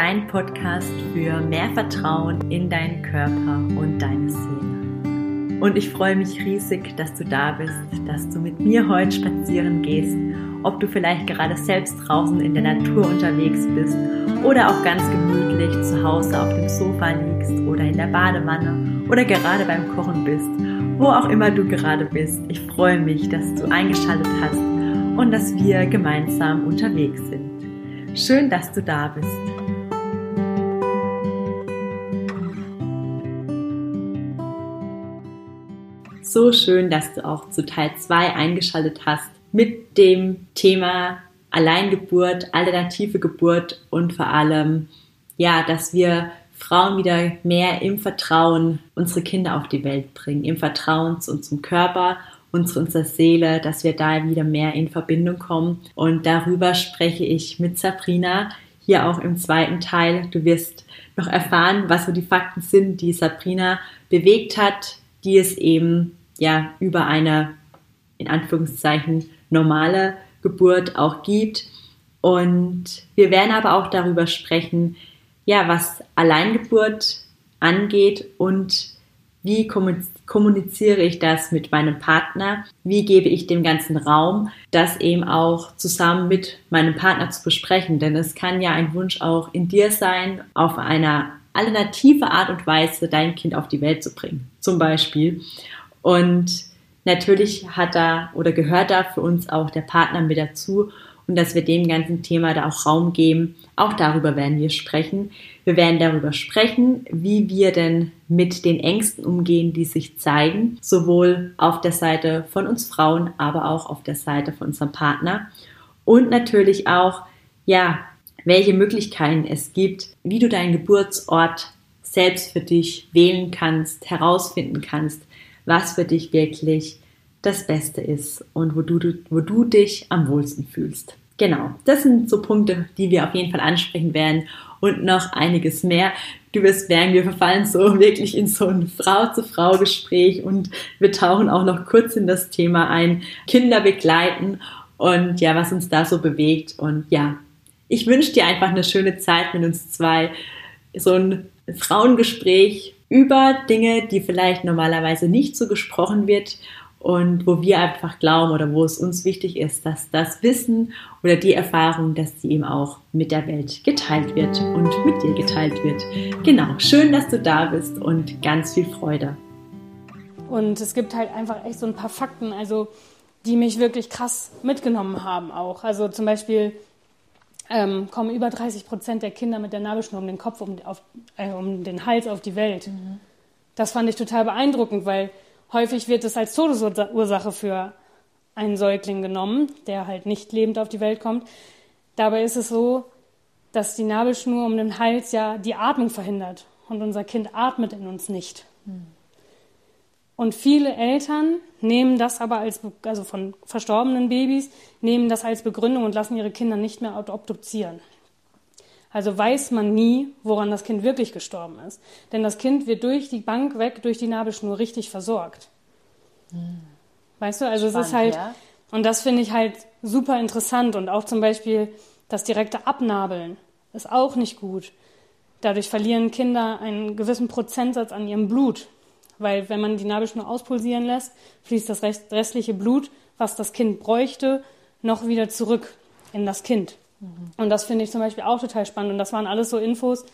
dein Podcast für mehr Vertrauen in deinen Körper und deine Seele. Und ich freue mich riesig, dass du da bist, dass du mit mir heute spazieren gehst, ob du vielleicht gerade selbst draußen in der Natur unterwegs bist oder auch ganz gemütlich zu Hause auf dem Sofa liegst oder in der Badewanne oder gerade beim Kochen bist, wo auch immer du gerade bist. Ich freue mich, dass du eingeschaltet hast und dass wir gemeinsam unterwegs sind. Schön, dass du da bist. So schön, dass du auch zu Teil 2 eingeschaltet hast mit dem Thema Alleingeburt, alternative Geburt und vor allem, ja, dass wir Frauen wieder mehr im Vertrauen unsere Kinder auf die Welt bringen, im Vertrauen zu unserem Körper und zu unserer Seele, dass wir da wieder mehr in Verbindung kommen. Und darüber spreche ich mit Sabrina hier auch im zweiten Teil. Du wirst noch erfahren, was so die Fakten sind, die Sabrina bewegt hat, die es eben ja über eine in Anführungszeichen normale Geburt auch gibt. Und wir werden aber auch darüber sprechen, ja, was Alleingeburt angeht und wie kommuniziere ich das mit meinem Partner? Wie gebe ich dem ganzen Raum, das eben auch zusammen mit meinem Partner zu besprechen? Denn es kann ja ein Wunsch auch in dir sein, auf eine alternative Art und Weise dein Kind auf die Welt zu bringen, zum Beispiel. Und natürlich hat da oder gehört da für uns auch der Partner mit dazu und dass wir dem ganzen Thema da auch Raum geben. Auch darüber werden wir sprechen. Wir werden darüber sprechen, wie wir denn mit den Ängsten umgehen, die sich zeigen, sowohl auf der Seite von uns Frauen, aber auch auf der Seite von unserem Partner. Und natürlich auch, ja, welche Möglichkeiten es gibt, wie du deinen Geburtsort selbst für dich wählen kannst, herausfinden kannst, was für dich wirklich das Beste ist und wo du, wo du dich am wohlsten fühlst. Genau, das sind so Punkte, die wir auf jeden Fall ansprechen werden und noch einiges mehr. Du wirst merken, wir verfallen so wirklich in so ein Frau-zu-Frau-Gespräch und wir tauchen auch noch kurz in das Thema ein, Kinder begleiten und ja, was uns da so bewegt. Und ja, ich wünsche dir einfach eine schöne Zeit mit uns zwei. So ein Frauengespräch über Dinge, die vielleicht normalerweise nicht so gesprochen wird und wo wir einfach glauben oder wo es uns wichtig ist, dass das Wissen oder die Erfahrung, dass die eben auch mit der Welt geteilt wird und mit dir geteilt wird. Genau, schön, dass du da bist und ganz viel Freude. Und es gibt halt einfach echt so ein paar Fakten, also die mich wirklich krass mitgenommen haben auch. Also zum Beispiel ähm, kommen über 30 Prozent der Kinder mit der Nabelschnur um den Kopf, um, auf, äh, um den Hals auf die Welt. Mhm. Das fand ich total beeindruckend, weil Häufig wird es als Todesursache für einen Säugling genommen, der halt nicht lebend auf die Welt kommt. Dabei ist es so, dass die Nabelschnur um den Hals ja die Atmung verhindert und unser Kind atmet in uns nicht. Und viele Eltern nehmen das aber als, also von verstorbenen Babys, nehmen das als Begründung und lassen ihre Kinder nicht mehr obduzieren. Also weiß man nie, woran das Kind wirklich gestorben ist. Denn das Kind wird durch die Bank weg, durch die Nabelschnur richtig versorgt. Hm. Weißt du, also Spannend, es ist halt, ja. und das finde ich halt super interessant und auch zum Beispiel das direkte Abnabeln ist auch nicht gut. Dadurch verlieren Kinder einen gewissen Prozentsatz an ihrem Blut. Weil wenn man die Nabelschnur auspulsieren lässt, fließt das restliche Blut, was das Kind bräuchte, noch wieder zurück in das Kind. Und das finde ich zum Beispiel auch total spannend. Und das waren alles so Infos,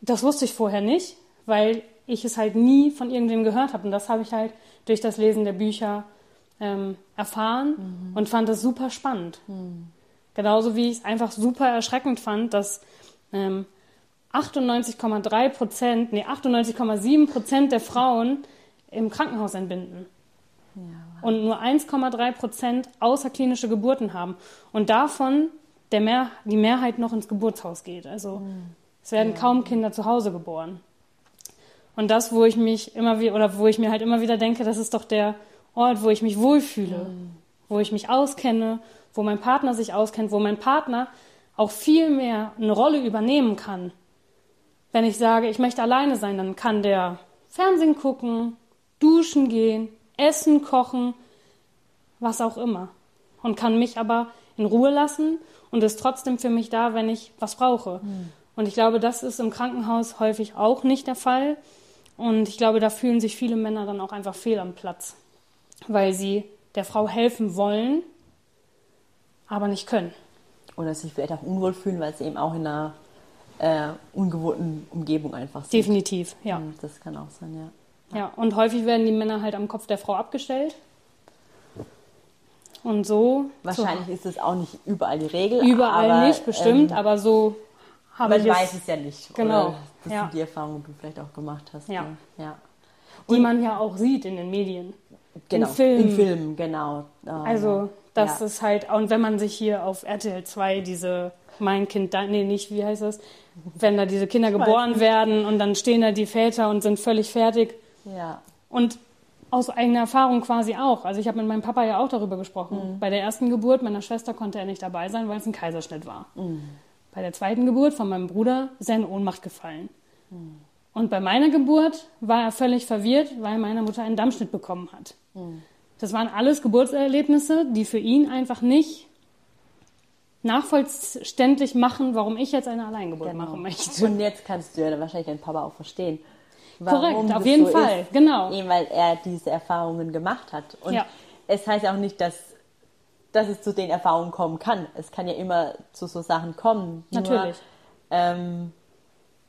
das wusste ich vorher nicht, weil ich es halt nie von irgendwem gehört habe. Und das habe ich halt durch das Lesen der Bücher ähm, erfahren mhm. und fand das super spannend. Mhm. Genauso wie ich es einfach super erschreckend fand, dass ähm, 98,3 Prozent, nee, 98,7 Prozent der Frauen im Krankenhaus entbinden. Ja. Und nur 1,3 Prozent außerklinische Geburten haben. Und davon der Mehr, die Mehrheit noch ins Geburtshaus geht. Also mhm. es werden ja. kaum Kinder zu Hause geboren. Und das, wo ich mich immer wieder, oder wo ich mir halt immer wieder denke, das ist doch der Ort, wo ich mich wohlfühle, mhm. wo ich mich auskenne, wo mein Partner sich auskennt, wo mein Partner auch viel mehr eine Rolle übernehmen kann. Wenn ich sage, ich möchte alleine sein, dann kann der Fernsehen gucken, duschen gehen, essen, kochen, was auch immer. Und kann mich aber in Ruhe lassen und ist trotzdem für mich da, wenn ich was brauche. Mhm. Und ich glaube, das ist im Krankenhaus häufig auch nicht der Fall. Und ich glaube, da fühlen sich viele Männer dann auch einfach fehl am Platz, weil sie der Frau helfen wollen, aber nicht können. Oder sich vielleicht auch unwohl fühlen, weil sie eben auch in einer äh, ungewohnten Umgebung einfach sind. Definitiv, ja. Hm, Das kann auch sein, ja. Ja, und häufig werden die Männer halt am Kopf der Frau abgestellt. Und so. Wahrscheinlich ist es auch nicht überall die Regel. So, überall aber, nicht, bestimmt, ähm, aber so habe man ich es, weiß es ja nicht. Genau, Oder das ja. sind die Erfahrungen, die du vielleicht auch gemacht hast. Ja. Ne? ja. die man ja auch sieht in den Medien. Genau. Filmen. In Filmen, genau. Ah, Also, das ja. ist halt, und wenn man sich hier auf RTL 2 diese Mein Kind, nee, nicht, wie heißt das? Wenn da diese Kinder geboren werden und dann stehen da die Väter und sind völlig fertig. Ja. Und aus eigener Erfahrung quasi auch. Also ich habe mit meinem Papa ja auch darüber gesprochen. Bei der ersten Geburt meiner Schwester konnte er nicht dabei sein, weil es ein Kaiserschnitt war. Bei der zweiten Geburt von meinem Bruder ist er in Ohnmacht gefallen. Und bei meiner Geburt war er völlig verwirrt, weil meine Mutter einen Dammschnitt bekommen hat. Das waren alles Geburtserlebnisse, die für ihn einfach nicht nachvollständig machen, warum ich jetzt eine Alleingeburt Genau. machen möchte. Und jetzt kannst du ja wahrscheinlich deinen Papa auch verstehen. Korrekt, auf jeden Fall, ist. genau. Eben weil er diese Erfahrungen gemacht hat. Und Ja. es heißt auch nicht, dass, dass es zu den Erfahrungen kommen kann. Es kann ja immer zu so Sachen kommen. Nur, Natürlich. ähm,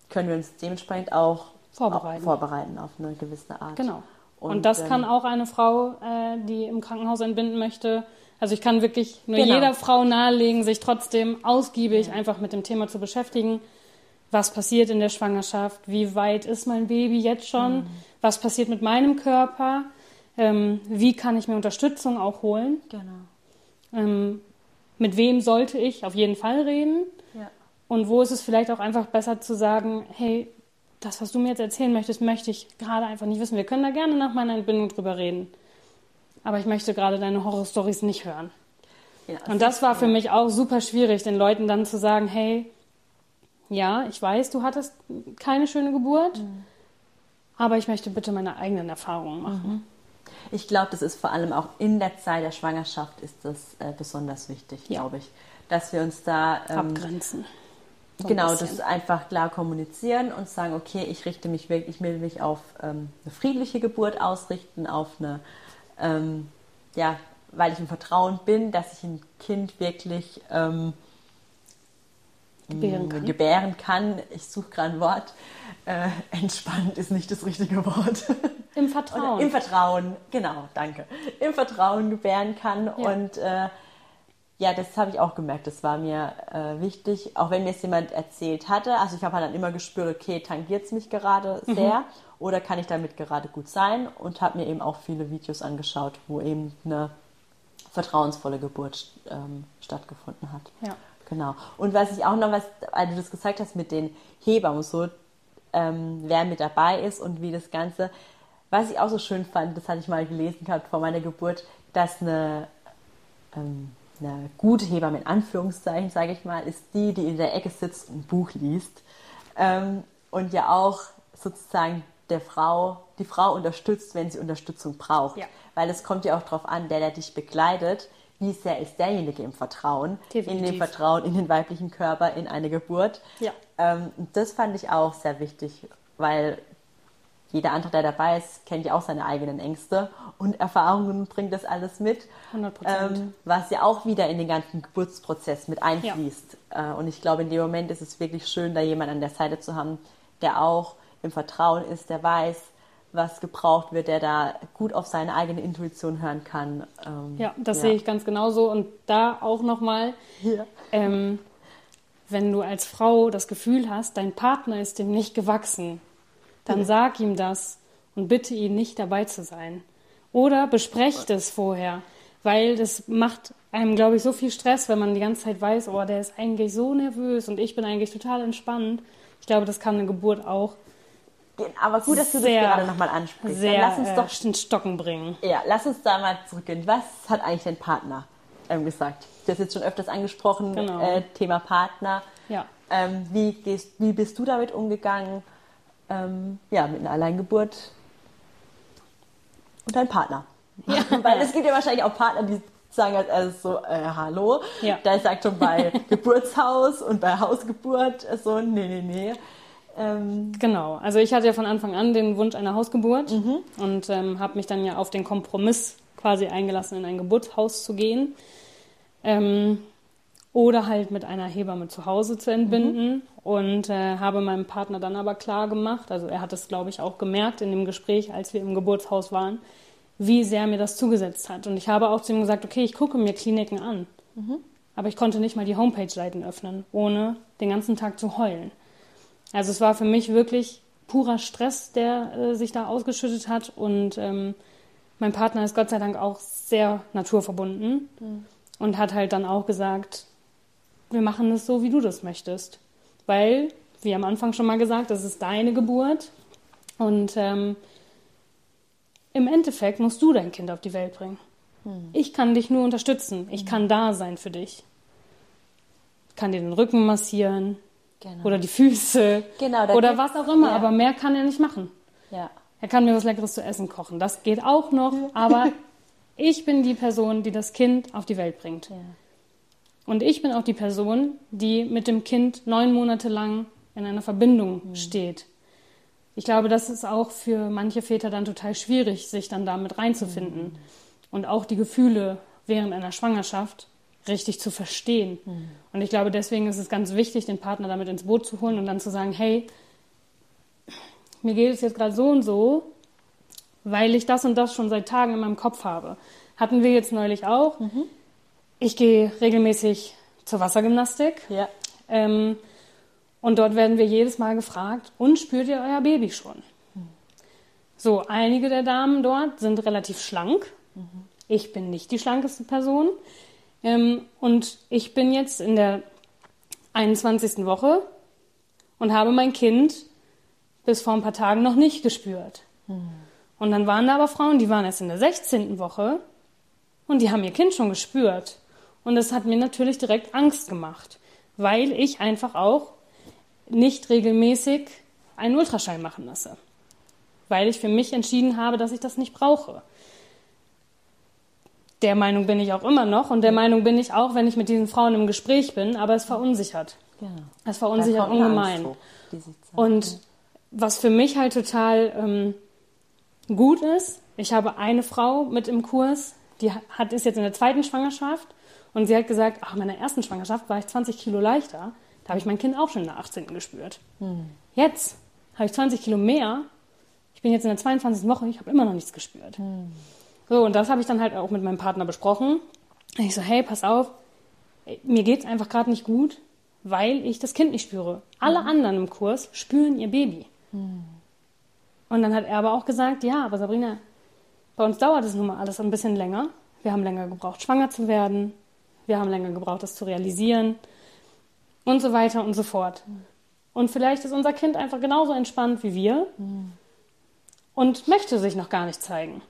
können wir uns dementsprechend auch Vorbereiten. Auch vorbereiten auf eine gewisse Art. Genau. Und, das ähm, kann auch eine Frau, äh, die im Krankenhaus entbinden möchte. Also ich kann wirklich nur Genau. jeder Frau nahelegen, sich trotzdem ausgiebig einfach mit dem Thema zu beschäftigen. Was passiert in der Schwangerschaft? Wie weit ist mein Baby jetzt schon? Mhm. Was passiert mit meinem Körper? Ähm, wie kann ich mir Unterstützung auch holen? Genau. Ähm, mit wem sollte ich auf jeden Fall reden? Ja. Und wo ist es vielleicht auch einfach besser zu sagen, hey, das, was du mir jetzt erzählen möchtest, möchte ich gerade einfach nicht wissen. Wir können da gerne nach meiner Entbindung drüber reden. Aber ich möchte gerade deine Horrorstories nicht hören. Ja, Und das war für mich auch super schwierig, den Leuten dann zu sagen, hey, ja, ich weiß, du hattest keine schöne Geburt, aber ich möchte bitte meine eigenen Erfahrungen machen. Ich glaube, das ist vor allem auch in der Zeit der Schwangerschaft ist das äh, besonders wichtig, Ja. glaube ich. Dass wir uns da ähm, Abgrenzen. So ein genau bisschen. das einfach klar kommunizieren und sagen, okay, ich richte mich wirklich, ich will mich auf ähm, eine friedliche Geburt ausrichten, auf eine, ähm, ja, weil ich im Vertrauen bin, dass ich ein Kind wirklich ähm, Gebären kann. gebären kann. Ich suche gerade ein Wort. Äh, entspannt ist nicht das richtige Wort. Im Oder Vertrauen. Im Vertrauen, genau, danke. Im Vertrauen gebären kann. Ja. Und äh, ja, das habe ich auch gemerkt. Das war mir äh, wichtig. Auch wenn mir es jemand erzählt hatte. Also ich habe halt dann immer gespürt, okay, tangiert es mich gerade Mhm. sehr oder kann ich damit gerade gut sein? Und habe mir eben auch viele Videos angeschaut, wo eben eine vertrauensvolle Geburt ähm, stattgefunden hat. Ja. Genau. Und was ich auch noch, was, als du das gesagt hast mit den Hebammen und so, ähm, wer mit dabei ist und wie das Ganze, was ich auch so schön fand, das hatte ich mal gelesen gehabt vor meiner Geburt, dass eine, ähm, eine gute Hebamme in Anführungszeichen, sage ich mal, ist die, die in der Ecke sitzt und ein Buch liest ähm, und ja auch sozusagen der Frau, die Frau unterstützt, wenn sie Unterstützung braucht. Ja. Weil es kommt ja auch darauf an, der, der dich begleitet, wie sehr ist derjenige im Vertrauen, in dem Definitiv. Vertrauen in den weiblichen Körper, in eine Geburt. Ja. Ähm, das fand ich auch sehr wichtig, weil jeder andere, der dabei ist, kennt ja auch seine eigenen Ängste und Erfahrungen bringt das alles mit. 100%. Ähm, was ja auch wieder in den ganzen Geburtsprozess mit einfließt. Äh, und ich glaube, in dem Moment ist es wirklich schön, da jemanden an der Seite zu haben, der auch im Vertrauen ist, der weiß, was gebraucht wird, der da gut auf seine eigene Intuition hören kann. Ähm, Ja, das sehe ich ganz genauso. Und da auch nochmal, Ja. ähm, wenn du als Frau das Gefühl hast, dein Partner ist dem nicht gewachsen, dann sag ihm das und bitte ihn nicht dabei zu sein. Oder besprecht es vorher, weil das macht einem, glaube ich, so viel Stress, wenn man die ganze Zeit weiß, oh, der ist eigentlich so nervös und ich bin eigentlich total entspannt. Ich glaube, das kann eine Geburt auch Aber gut, dass du sehr, das gerade nochmal ansprichst. sehr Dann lass uns äh, doch in Stocken bringen. Ja, lass uns da mal zurückgehen. Was hat eigentlich dein Partner ähm, gesagt? Du hast jetzt schon öfters angesprochen, Genau. äh, Thema Partner. Ja. Ähm, wie, gehst, wie bist du damit umgegangen? Ähm, ja, mit einer Alleingeburt und deinem Partner. Weil es gibt ja wahrscheinlich auch Partner, die sagen als erstes so, äh, hallo. Ja. Da ich sag schon bei Geburtshaus und bei Hausgeburt so, nee, nee, nee. Ähm, Genau, also ich hatte ja von Anfang an den Wunsch einer Hausgeburt und ähm, habe mich dann ja auf den Kompromiss quasi eingelassen, in ein Geburtshaus zu gehen. Ähm, oder halt mit einer Hebamme zu Hause zu entbinden. Und äh, habe meinem Partner dann aber klar gemacht, also er hat es, glaube ich, auch gemerkt in dem Gespräch, als wir im Geburtshaus waren, wie sehr mir das zugesetzt hat. Und ich habe auch zu ihm gesagt, okay, ich gucke mir Kliniken an. Aber ich konnte nicht mal die Homepage-Seiten öffnen, ohne den ganzen Tag zu heulen. Also es war für mich wirklich purer Stress, der äh, sich da ausgeschüttet hat. Und ähm, mein Partner ist Gott sei Dank auch sehr naturverbunden und hat halt dann auch gesagt, wir machen es so, wie du das möchtest. Weil, wie am Anfang schon mal gesagt, das ist deine Geburt. Und ähm, im Endeffekt musst du dein Kind auf die Welt bringen. Ich kann dich nur unterstützen. Ich kann da sein für dich. Ich kann dir den Rücken massieren Genau. oder die Füße Genau, oder was auch immer. ja. Aber mehr kann er nicht machen. ja. Er kann mir was Leckeres zu essen kochen. Das geht auch noch. Aber ich bin die Person, die das Kind auf die Welt bringt. ja. Und ich bin auch die Person, die mit dem Kind neun Monate lang in einer Verbindung Mhm. steht. Ich glaube, das ist auch für manche Väter dann total schwierig, sich dann damit reinzufinden Mhm. und auch die Gefühle während einer Schwangerschaft richtig zu verstehen. Mhm. Und ich glaube, deswegen ist es ganz wichtig, den Partner damit ins Boot zu holen und dann zu sagen, hey, mir geht es jetzt gerade so und so, weil ich das und das schon seit Tagen in meinem Kopf habe. Hatten wir jetzt neulich auch. Ich gehe regelmäßig zur Wassergymnastik. Ja. Ähm, und dort werden wir jedes Mal gefragt, und spürt ihr euer Baby schon? So, einige der Damen dort sind relativ schlank. Ich bin nicht die schlankeste Person. Ähm, und ich bin jetzt in der 21. Woche und habe mein Kind bis vor ein paar Tagen noch nicht gespürt. Und dann waren da aber Frauen, die waren erst in der 16. Woche und die haben ihr Kind schon gespürt. Und das hat mir natürlich direkt Angst gemacht, weil ich einfach auch nicht regelmäßig einen Ultraschall machen lasse. Weil ich für mich entschieden habe, dass ich das nicht brauche. Der Meinung bin ich auch immer noch und der Meinung bin ich auch, wenn ich mit diesen Frauen im Gespräch bin, aber es verunsichert. Genau. Es verunsichert ungemein. Und was für mich halt total ähm, gut ist, ich habe eine Frau mit im Kurs, die hat, ist jetzt in der zweiten Schwangerschaft und sie hat gesagt, ach, in meiner ersten Schwangerschaft war ich 20 Kilo leichter. Da habe ich mein Kind auch schon in der 18. gespürt. Jetzt habe ich 20 Kilo mehr. Ich bin jetzt in der 22. Woche, ich habe immer noch nichts gespürt. So, und das habe ich dann halt auch mit meinem Partner besprochen. Und ich so, hey, pass auf, mir geht's einfach gerade nicht gut, weil ich das Kind nicht spüre. Alle anderen im Kurs spüren ihr Baby. Und dann hat er aber auch gesagt, ja, aber Sabrina, bei uns dauert es nun mal alles ein bisschen länger. Wir haben länger gebraucht, schwanger zu werden. Wir haben länger gebraucht, das zu realisieren. Und so weiter und so fort. Und vielleicht ist unser Kind einfach genauso entspannt wie wir und möchte sich noch gar nicht zeigen.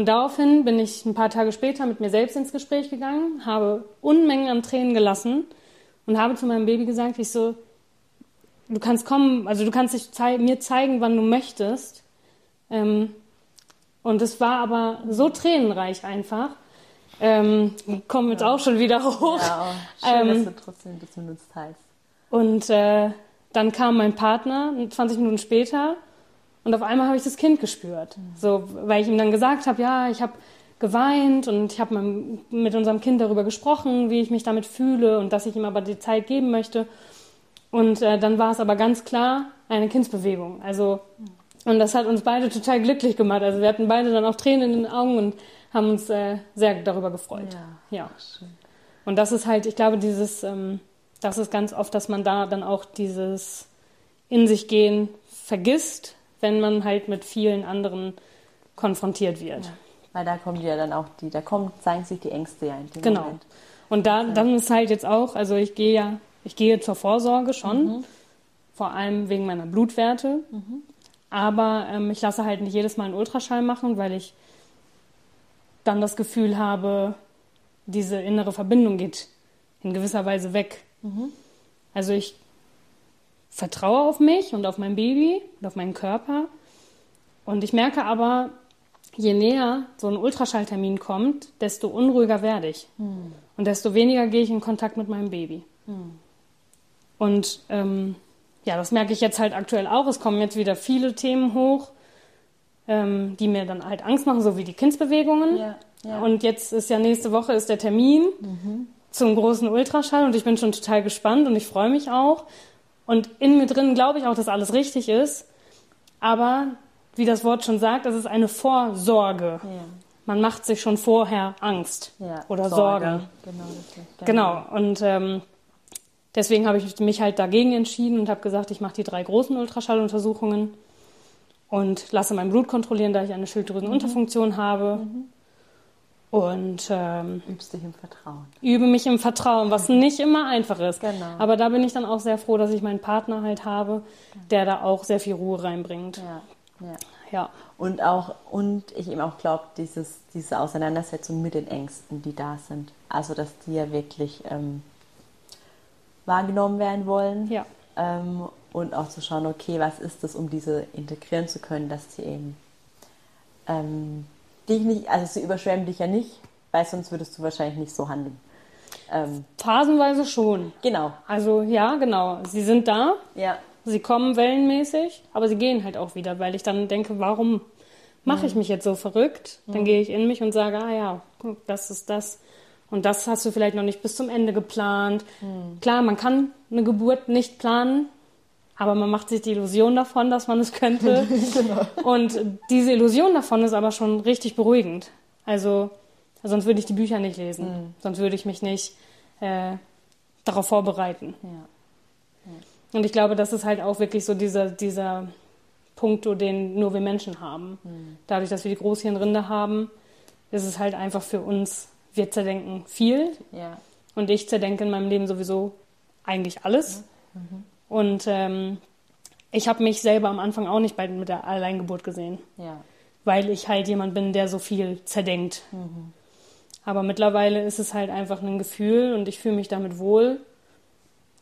Und daraufhin bin ich ein paar Tage später mit mir selbst ins Gespräch gegangen, habe Unmengen an Tränen gelassen und habe zu meinem Baby gesagt, ich so, du kannst kommen, also du kannst dich zei mir zeigen, wann du möchtest. Ähm, und es war aber so tränenreich einfach. Ähm, kommen jetzt auch schon wieder hoch. Ja, schön, Ähm, dass du trotzdem das benutzt hast. Und äh, dann kam mein Partner 20 Minuten später und auf einmal habe ich das Kind gespürt. So, weil ich ihm dann gesagt habe, ja, ich habe geweint und ich habe mit unserem Kind darüber gesprochen, wie ich mich damit fühle und dass ich ihm aber die Zeit geben möchte. Und äh, dann war es aber ganz klar eine Kindsbewegung. Also und das hat uns beide total glücklich gemacht. Also wir hatten beide dann auch Tränen in den Augen und haben uns äh, sehr darüber gefreut. Ja. ja. Schön. Und das ist halt, ich glaube, dieses, ähm, das ist ganz oft, dass man da dann auch dieses in sich gehen vergisst, wenn man halt mit vielen anderen konfrontiert wird. Weil da kommt ja dann auch die, da kommen, zeigen sich die Ängste ja in dem Genau. Moment. Und da, dann ist halt jetzt auch, also ich gehe ja, ich gehe zur Vorsorge schon, vor allem wegen meiner Blutwerte. Aber ähm, ich lasse halt nicht jedes Mal einen Ultraschall machen, weil ich dann das Gefühl habe, diese innere Verbindung geht in gewisser Weise weg. Also ich vertraue auf mich und auf mein Baby und auf meinen Körper. Und ich merke aber, je näher so ein Ultraschalltermin kommt, desto unruhiger werde ich. Hm. Und desto weniger gehe ich in Kontakt mit meinem Baby. Und ähm, ja, das merke ich jetzt halt aktuell auch. Es kommen jetzt wieder viele Themen hoch, ähm, die mir dann halt Angst machen, so wie die Kindsbewegungen. Ja, ja. Und jetzt ist ja nächste Woche ist der Termin zum großen Ultraschall und ich bin schon total gespannt und ich freue mich auch. Und in mir drin glaube ich auch, dass alles richtig ist. Aber wie das Wort schon sagt, es ist eine Vorsorge. Ja. Man macht sich schon vorher Angst Ja, oder Sorge. Sorgen. Genau, richtig. Genau. Und ähm, deswegen habe ich mich halt dagegen entschieden und habe gesagt, ich mache die drei großen Ultraschalluntersuchungen und lasse mein Blut kontrollieren, da ich eine Schilddrüsenunterfunktion habe. Und ähm, Übst dich im Vertrauen. übe mich im Vertrauen, was nicht immer einfach ist. Genau. Aber da bin ich dann auch sehr froh, dass ich meinen Partner halt habe, der da auch sehr viel Ruhe reinbringt. Ja, ja. Ja. Und auch, und ich eben auch glaube, dieses, diese Auseinandersetzung mit den Ängsten, die da sind. Also, dass die ja wirklich ähm, wahrgenommen werden wollen. Ja. Ähm, und auch zu schauen, okay, was ist das, um diese integrieren zu können, dass sie eben ähm, dich nicht, also sie überschwemmen dich ja nicht, weil sonst würdest du wahrscheinlich nicht so handeln. Ähm, Phasenweise schon. genau, Also ja, genau. Sie sind da, ja, sie kommen wellenmäßig, aber sie gehen halt auch wieder, weil ich dann denke, warum mache ich mich jetzt so verrückt? Dann gehe ich in mich und sage, ah ja, guck, das ist das. Und das hast du vielleicht noch nicht bis zum Ende geplant. Klar, man kann eine Geburt nicht planen, aber man macht sich die Illusion davon, dass man es könnte. Und diese Illusion davon ist aber schon richtig beruhigend. Also, sonst würde ich die Bücher nicht lesen. Sonst würde ich mich nicht äh, darauf vorbereiten. ja, Und ich glaube, das ist halt auch wirklich so dieser, dieser Punkt, den nur wir Menschen haben. Dadurch, dass wir die Großhirnrinde haben, ist es halt einfach für uns, wir zerdenken viel ja, und ich zerdenke in meinem Leben sowieso eigentlich alles. Und ähm, ich habe mich selber am Anfang auch nicht bei, mit der Alleingeburt gesehen, ja, weil ich halt jemand bin, der so viel zerdenkt. Aber mittlerweile ist es halt einfach ein Gefühl und ich fühle mich damit wohl.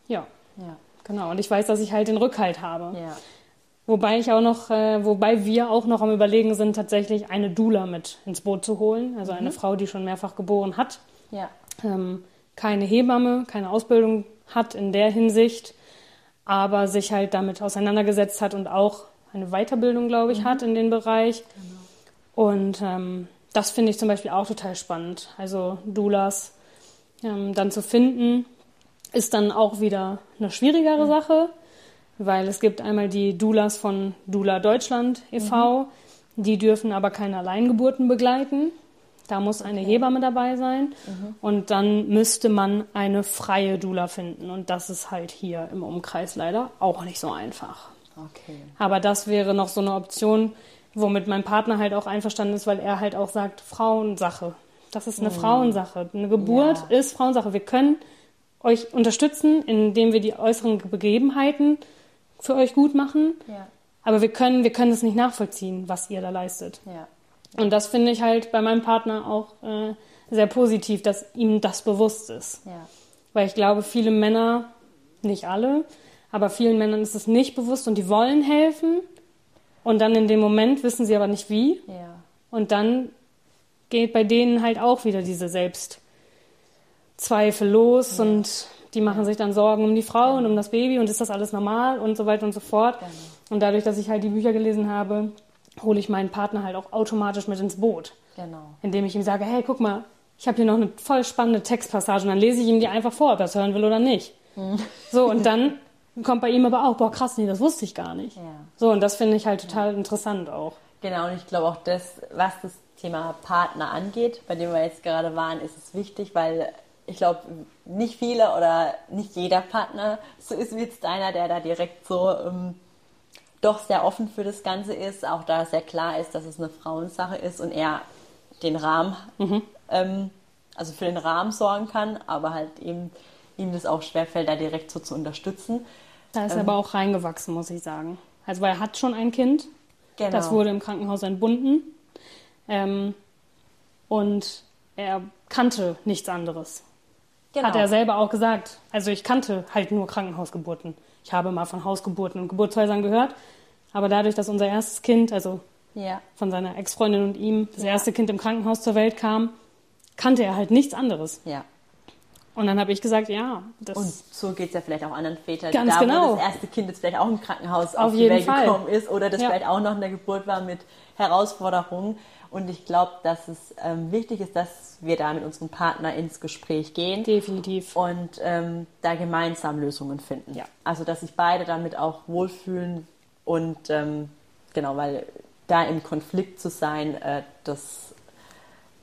Ja, ja, genau. Und ich weiß, dass ich halt den Rückhalt habe. ja, Wobei ich auch noch, äh, wobei wir auch noch am Überlegen sind, tatsächlich eine Doula mit ins Boot zu holen. Also eine Frau, die schon mehrfach geboren hat, ja, ähm, keine Hebamme, keine Ausbildung hat in der Hinsicht, aber sich halt damit auseinandergesetzt hat und auch eine Weiterbildung, glaube ich, hat in dem Bereich. Und ähm, das finde ich zum Beispiel auch total spannend. Also Doulas ähm, dann zu finden, ist dann auch wieder eine schwierigere Sache, weil es gibt einmal die Doulas von Doula Deutschland e.V., die dürfen aber keine Alleingeburten begleiten. Da muss eine Hebamme dabei sein und dann müsste man eine freie Doula finden und das ist halt hier im Umkreis leider auch nicht so einfach. okay. Aber das wäre noch so eine Option, womit mein Partner halt auch einverstanden ist, weil er halt auch sagt, Frauensache. Das ist eine Frauensache. Eine Geburt Ja. ist Frauensache. Wir können euch unterstützen, indem wir die äußeren Begebenheiten für euch gut machen. Ja, Aber wir können, wir können es nicht nachvollziehen, was ihr da leistet. ja, Und das finde ich halt bei meinem Partner auch äh, sehr positiv, dass ihm das bewusst ist. ja, Weil ich glaube, viele Männer, nicht alle, aber vielen Männern ist es nicht bewusst und die wollen helfen. Und dann in dem Moment wissen sie aber nicht wie. ja, Und dann geht bei denen halt auch wieder diese Selbstzweifel los und die machen sich dann Sorgen um die Frau und um das Baby und ist das alles normal und so weiter und so fort. Genau. Und dadurch, dass ich halt die Bücher gelesen habe, hole ich meinen Partner halt auch automatisch mit ins Boot genau. indem ich ihm sage, hey, guck mal, ich habe hier noch eine voll spannende Textpassage und dann lese ich ihm die einfach vor, ob er es hören will oder nicht. So, und dann kommt bei ihm aber auch, boah, krass, nee, das wusste ich gar nicht. Ja. So, und das finde ich halt total interessant auch. Genau, und ich glaube auch, das, was das Thema Partner angeht, bei dem wir jetzt gerade waren, ist es wichtig, weil ich glaube, nicht viele oder nicht jeder Partner so ist wie jetzt deiner, der da direkt so ähm, doch sehr offen für das Ganze ist, auch da sehr klar ist, dass es eine Frauensache ist und er den Rahmen, ähm, also für den Rahmen sorgen kann, aber halt eben ihm das auch schwerfällt, da direkt so zu unterstützen. Da Ähm. ist er aber auch reingewachsen, muss ich sagen. Also, weil er hat schon ein Kind, Genau. das wurde im Krankenhaus entbunden ähm, und er kannte nichts anderes. genau. Hat er selber auch gesagt. Also ich kannte halt nur Krankenhausgeburten. Ich habe mal von Hausgeburten und Geburtshäusern gehört. Aber dadurch, dass unser erstes Kind, also Ja. von seiner Ex-Freundin und ihm, das erste Kind im Krankenhaus zur Welt kam, kannte er halt nichts anderes. Ja. Und dann habe ich gesagt, ja, das Und so geht es ja vielleicht auch anderen Vätern, Ganz da genau. wo das erste Kind jetzt vielleicht auch im Krankenhaus auf, Auf die jeden Welt Fall. gekommen ist oder das Ja. vielleicht auch noch eine Geburt war mit Herausforderungen. Und ich glaube, dass es ähm, wichtig ist, dass wir da mit unserem Partner ins Gespräch gehen definitiv. und ähm, da gemeinsam Lösungen finden. Ja. Also, dass sich beide damit auch wohlfühlen und ähm, genau, weil da im Konflikt zu sein, äh, das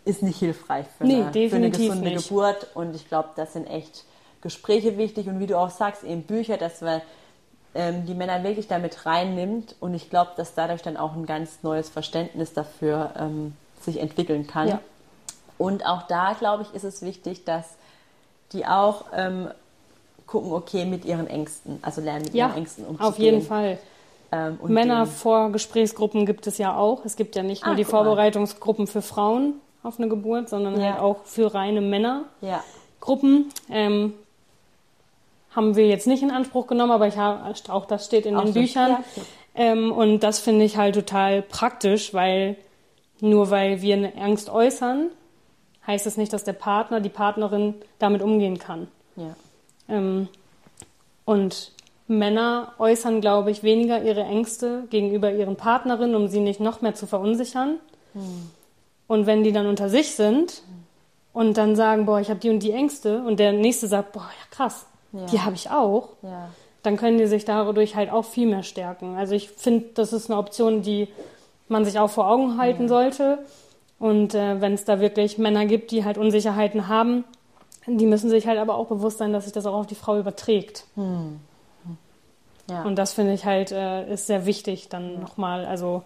ist nicht hilfreich für, Nee, eine, für eine gesunde nicht. Geburt. Und ich glaube, das sind echt Gespräche wichtig und wie du auch sagst, eben Bücher, dass man ähm, die Männer wirklich damit reinnimmt. Und ich glaube, dass dadurch dann auch ein ganz neues Verständnis dafür ähm, sich entwickeln kann. Ja. Und auch da, glaube ich, ist es wichtig, dass die auch ähm, gucken, okay, mit ihren Ängsten, also lernen mit Ja, ihren Ängsten umzugehen. auf jeden Fall. Ähm, Männer vor Gesprächsgruppen gibt es ja auch. Es gibt ja nicht nur Ah, die. Vorbereitungsgruppen für Frauen auf eine Geburt, sondern Ja. halt auch für reine Männergruppen. Ja, Ähm, haben wir jetzt nicht in Anspruch genommen, aber ich habe, auch das steht in Auch den so. Büchern. Ja, ähm, und das finde ich halt total praktisch, weil nur weil wir eine Angst äußern, heißt es nicht, dass der Partner, die Partnerin damit umgehen kann. ja, Ähm, und Männer äußern, glaube ich, weniger ihre Ängste gegenüber ihren Partnerinnen, um sie nicht noch mehr zu verunsichern. Und wenn die dann unter sich sind und dann sagen, boah, ich habe die und die Ängste, und der nächste sagt, boah, ja krass, Ja. die habe ich auch, ja, dann können die sich dadurch halt auch viel mehr stärken. Also ich finde, das ist eine Option, die man sich auch vor Augen halten sollte. Und äh, wenn es da wirklich Männer gibt, die halt Unsicherheiten haben, die müssen sich halt aber auch bewusst sein, dass sich das auch auf die Frau überträgt. ja. Und das finde ich halt äh, ist sehr wichtig dann nochmal. Also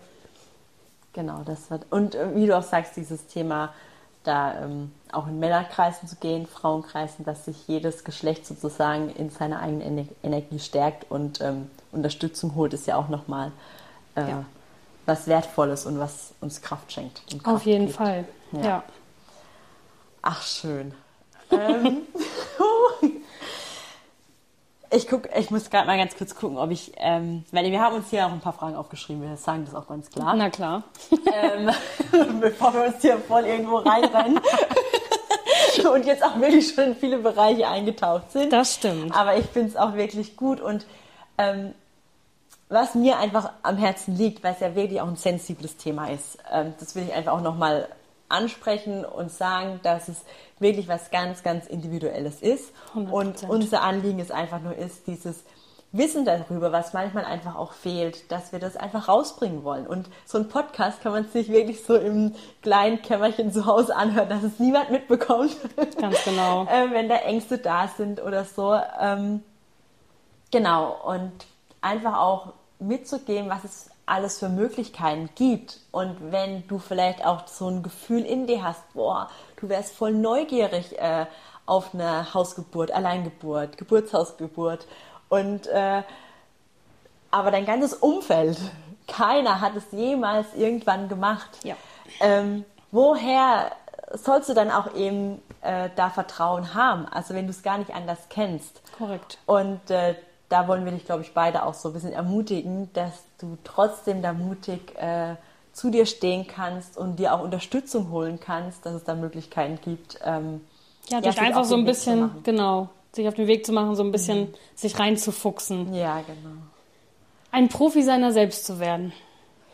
Genau, das wird. Und äh, wie du auch sagst, dieses Thema, da ähm, auch in Männerkreisen zu gehen, Frauenkreisen, dass sich jedes Geschlecht sozusagen in seiner eigenen Ener Energie stärkt und ähm, Unterstützung holt, ist ja auch nochmal äh, Ja. was Wertvolles und was uns Kraft schenkt. Und auf Kraft jeden gibt. Fall. Ja. Ja. Ach, schön. ähm, ich guck, ich muss gerade mal ganz kurz gucken, ob ich, ähm, weil wir haben uns hier auch ein paar Fragen aufgeschrieben, wir sagen das auch ganz klar. Na klar. ähm, bevor wir uns hier voll irgendwo reinrennen und jetzt auch wirklich schon in viele Bereiche eingetaucht sind. Das stimmt. Aber ich finde es auch wirklich gut und ähm, was mir einfach am Herzen liegt, weil es ja wirklich auch ein sensibles Thema ist, ähm, das will ich einfach auch nochmal ansprechen und sagen, dass es wirklich was ganz, ganz Individuelles ist. 100%. Und unser Anliegen ist einfach nur ist, dieses Wissen darüber, was manchmal einfach auch fehlt, dass wir das einfach rausbringen wollen. Und so ein Podcast kann man sich wirklich so im kleinen Kämmerchen zu Hause anhören, dass es niemand mitbekommt. Ganz genau. äh, wenn da Ängste da sind oder so. Ähm, genau, und einfach auch mitzugeben, was es alles für Möglichkeiten gibt. Und wenn du vielleicht auch so ein Gefühl in dir hast, boah, du wärst voll neugierig äh, auf eine Hausgeburt, Alleingeburt, Geburtshausgeburt und äh, aber dein ganzes Umfeld, keiner hat es jemals irgendwann gemacht. Ja. Ähm, woher sollst du dann auch eben äh, da Vertrauen haben? Also wenn du es gar nicht anders kennst. Korrekt. Und äh, da wollen wir dich, glaube ich, beide auch so ein bisschen ermutigen, dass du trotzdem da mutig äh, zu dir stehen kannst und dir auch Unterstützung holen kannst, dass es da Möglichkeiten gibt. Ähm, Ja, dich sich einfach auf so den ein Weg zu bisschen. Mhm. genau, sich auf den Weg zu machen, so ein bisschen sich reinzufuchsen. Ja, genau. Ein Profi seiner selbst zu werden.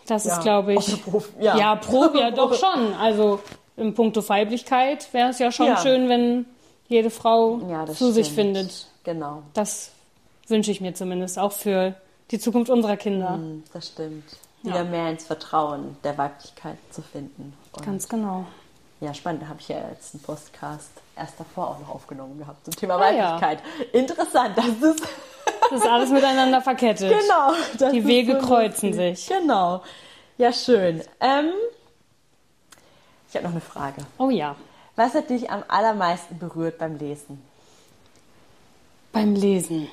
Das Ja, ist, glaube ich. Profi- ja. ja, Profi, ja doch schon. Also im Puncto Weiblichkeit wäre es ja schon Ja. schön, wenn jede Frau Ja, zu sich stimmt. findet. Genau. Das wünsche ich mir zumindest auch für die Zukunft unserer Kinder. Mm, Das stimmt. Ja. Wieder mehr ins Vertrauen der Weiblichkeit zu finden. Und Ganz genau. Ja, spannend. Da habe ich ja jetzt einen Podcast erst davor auch noch aufgenommen gehabt zum Thema Ah, ja. Weiblichkeit. Interessant, das ist Das ist alles miteinander verkettet. genau. Die Wege so kreuzen sich. Genau. Ja, schön. Ähm, ich habe noch eine Frage. Oh ja. Was hat dich am allermeisten berührt beim Lesen? Beim Lesen.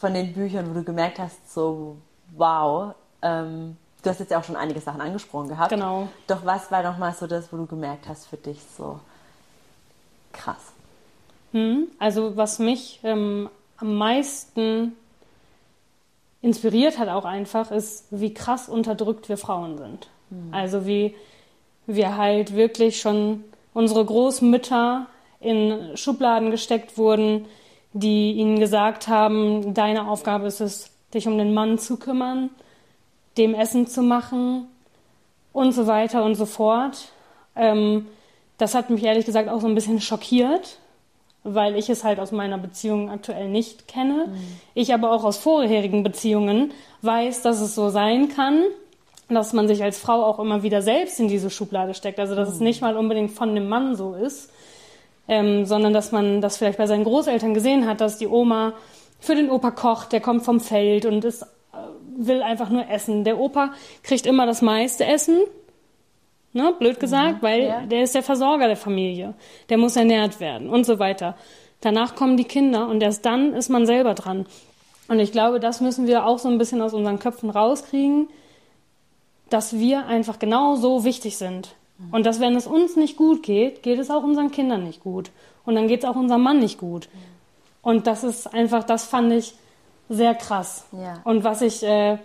Von den Büchern, wo du gemerkt hast, so wow. Ähm, du hast jetzt ja auch schon einige Sachen angesprochen gehabt. Genau. Doch was war noch mal so das, wo du gemerkt hast für dich so krass? Hm, Also was mich ähm, am meisten inspiriert hat auch einfach, ist, wie krass unterdrückt wir Frauen sind. Mhm. Also wie wir halt wirklich schon unsere Großmütter in Schubladen gesteckt wurden, die ihnen gesagt haben, deine Aufgabe ist es, dich um den Mann zu kümmern, dem Essen zu machen und so weiter und so fort. Ähm, das hat mich ehrlich gesagt auch so ein bisschen schockiert, weil ich es halt aus meiner Beziehung aktuell nicht kenne. Mhm. Ich aber auch aus vorherigen Beziehungen weiß, dass es so sein kann, dass man sich als Frau auch immer wieder selbst in diese Schublade steckt. Also dass mhm. es nicht mal unbedingt von dem Mann so ist, ähm, sondern dass man das vielleicht bei seinen Großeltern gesehen hat, dass die Oma für den Opa kocht, der kommt vom Feld und ist, äh, will einfach nur essen. Der Opa kriegt immer das meiste Essen, ne, blöd gesagt, mhm, weil ja. der ist der Versorger der Familie, der muss ernährt werden und so weiter. Danach kommen die Kinder und erst dann ist man selber dran. Und ich glaube, das müssen wir auch so ein bisschen aus unseren Köpfen rauskriegen, dass wir einfach genau so wichtig sind. Und dass, wenn es uns nicht gut geht, geht es auch unseren Kindern nicht gut. Und dann geht es auch unserem Mann nicht gut. Und das ist einfach, das fand ich sehr krass. Ja. Und was ich äh,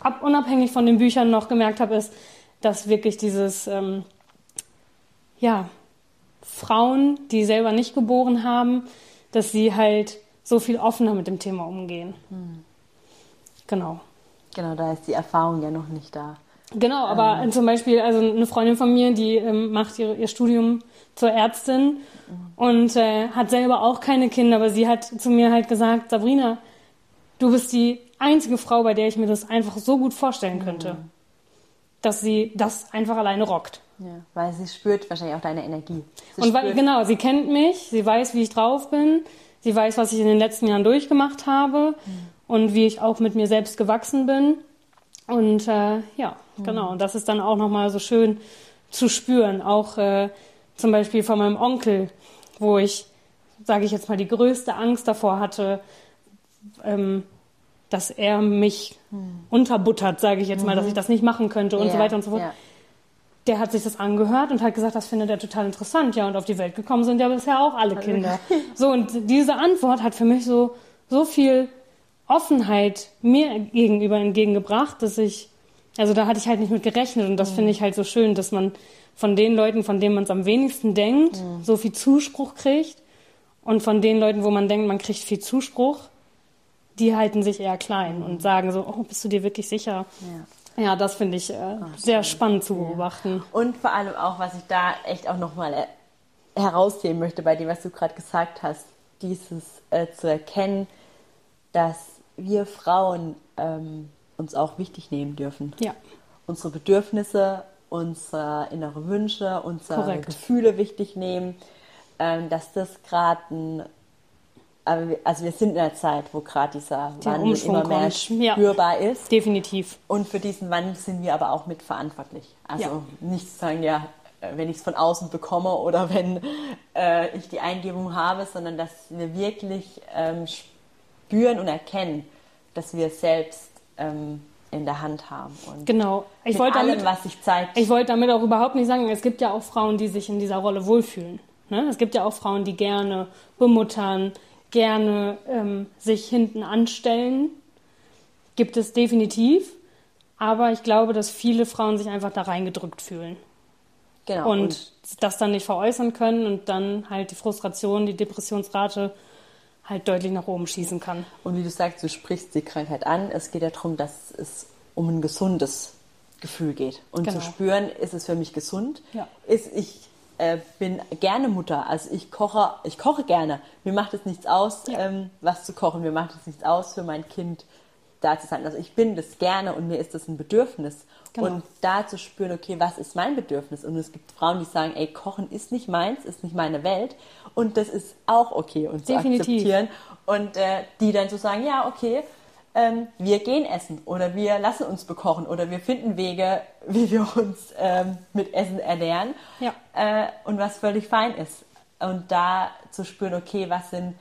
ab, unabhängig von den Büchern noch gemerkt habe, ist, dass wirklich dieses, ähm, ja, Frauen, die selber nicht geboren haben, dass sie halt so viel offener mit dem Thema umgehen. Hm. Genau. Genau, da ist die Erfahrung ja noch nicht da. Genau, aber ähm. zum Beispiel, also eine Freundin von mir, die ähm, macht ihr, ihr Studium zur Ärztin und äh, hat selber auch keine Kinder, aber sie hat zu mir halt gesagt, Sabrina, du bist die einzige Frau, bei der ich mir das einfach so gut vorstellen könnte, mhm. dass sie das einfach alleine rockt. Ja, weil sie spürt wahrscheinlich auch deine Energie. Sie und weil, genau, sie kennt mich, sie weiß, wie ich drauf bin, sie weiß, was ich in den letzten Jahren durchgemacht habe mhm. und wie ich auch mit mir selbst gewachsen bin. Und äh, ja. Genau. Und das ist dann auch nochmal so schön zu spüren. Auch äh, zum Beispiel von meinem Onkel, wo ich, sage ich jetzt mal, die größte Angst davor hatte, ähm, dass er mich mhm. unterbuttert, sage ich jetzt mal, mhm. dass ich das nicht machen könnte und ja, so weiter und so fort. Ja. Der hat sich das angehört und hat gesagt, das findet er total interessant. Ja, und auf die Welt gekommen sind ja bisher auch alle Kinder. so, und diese Antwort hat für mich so, so viel Offenheit mir gegenüber entgegengebracht, dass ich, also da hatte ich halt nicht mit gerechnet und das mhm. finde ich halt so schön, dass man von den Leuten, von denen man es am wenigsten denkt, mhm. so viel Zuspruch kriegt und von den Leuten, wo man denkt, man kriegt viel Zuspruch, die halten sich eher klein mhm. und sagen so, oh, bist du dir wirklich sicher? Ja. Ja, das finde ich äh, Ach, sehr spannend zu beobachten. Ja. Und vor allem auch, was ich da echt auch nochmal äh, herausheben möchte bei dem, was du gerade gesagt hast, dieses äh, zu erkennen, dass wir Frauen ähm, uns auch wichtig nehmen dürfen. Ja. Unsere Bedürfnisse, unsere innere Wünsche, unsere Korrekt. Gefühle wichtig nehmen. Ähm, dass das gerade ein also wir sind in einer Zeit, wo gerade dieser Der Wandel Umschwung immer mehr spürbar ja, ist. Definitiv. Und für diesen Wandel sind wir aber auch mitverantwortlich. Also ja. nicht zu sagen, ja, wenn ich es von außen bekomme oder wenn äh, ich die Eingebung habe, sondern dass wir wirklich ähm, spüren und erkennen, dass wir selbst ähm, in der Hand haben. Und genau. Ich wollte allem, damit, was sich zeigt. Ich wollte damit auch überhaupt nicht sagen, es gibt ja auch Frauen, die sich in dieser Rolle wohlfühlen. Ne? Es gibt ja auch Frauen, die gerne bemuttern, gerne ähm, sich hinten anstellen. Gibt es definitiv. Aber ich glaube, dass viele Frauen sich einfach da reingedrückt fühlen. Genau. Und, und das dann nicht veräußern können und dann halt die Frustration, die Depressionsrate halt deutlich nach oben schießen kann. Und wie du sagst, du sprichst die Krankheit an. Es geht ja darum, dass es um ein gesundes Gefühl geht. Und genau. zu spüren, ist es für mich gesund? Ja. Ist ich äh, bin gerne Mutter, also ich koche, ich koche gerne. Mir macht es nichts aus, ja. ähm, was zu kochen. Mir macht es nichts aus, für mein Kind da zu sein. Also ich bin das gerne und mir ist das ein Bedürfnis. Genau. Und da zu spüren, okay, was ist mein Bedürfnis? Und es gibt Frauen, die sagen, ey, Kochen ist nicht meins, ist nicht meine Welt. Und das ist auch okay und zu Definitiv. akzeptieren. Und äh, die dann zu so sagen, ja, okay, ähm, wir gehen essen oder wir lassen uns bekochen oder wir finden Wege, wie wir uns ähm, mit Essen ernähren. Ja. Äh, und was völlig fein ist. Und da zu spüren, okay, was sind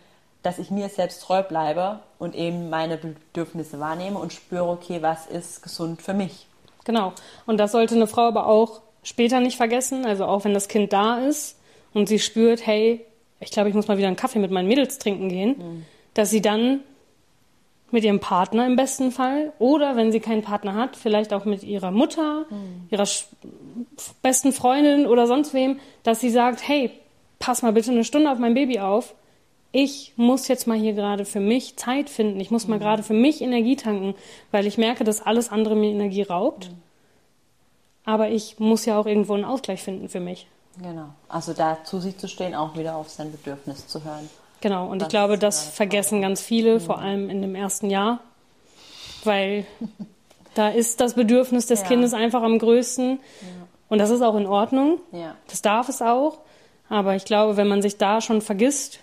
dass ich mir selbst treu bleibe und eben meine Bedürfnisse wahrnehme und spüre, okay, was ist gesund für mich. Genau. Und das sollte eine Frau aber auch später nicht vergessen. Also auch wenn das Kind da ist und sie spürt, hey, ich glaube, ich muss mal wieder einen Kaffee mit meinen Mädels trinken gehen, mhm. dass sie dann mit ihrem Partner im besten Fall oder wenn sie keinen Partner hat, vielleicht auch mit ihrer Mutter, mhm. ihrer besten Freundin oder sonst wem, dass sie sagt, hey, pass mal bitte eine Stunde auf mein Baby auf. Ich muss jetzt mal hier gerade für mich Zeit finden. Ich muss mal mhm. gerade für mich Energie tanken, weil ich merke, dass alles andere mir Energie raubt. Mhm. Aber ich muss ja auch irgendwo einen Ausgleich finden für mich. Genau. Also da zu sich zu stehen, auch wieder auf sein Bedürfnis zu hören. Genau. Und das ich glaube, das vergessen ganz viele, mhm. vor allem in dem ersten Jahr, weil da ist das Bedürfnis des ja. Kindes einfach am größten. Ja. Und das ist auch in Ordnung. Ja. Das darf es auch. Aber ich glaube, wenn man sich da schon vergisst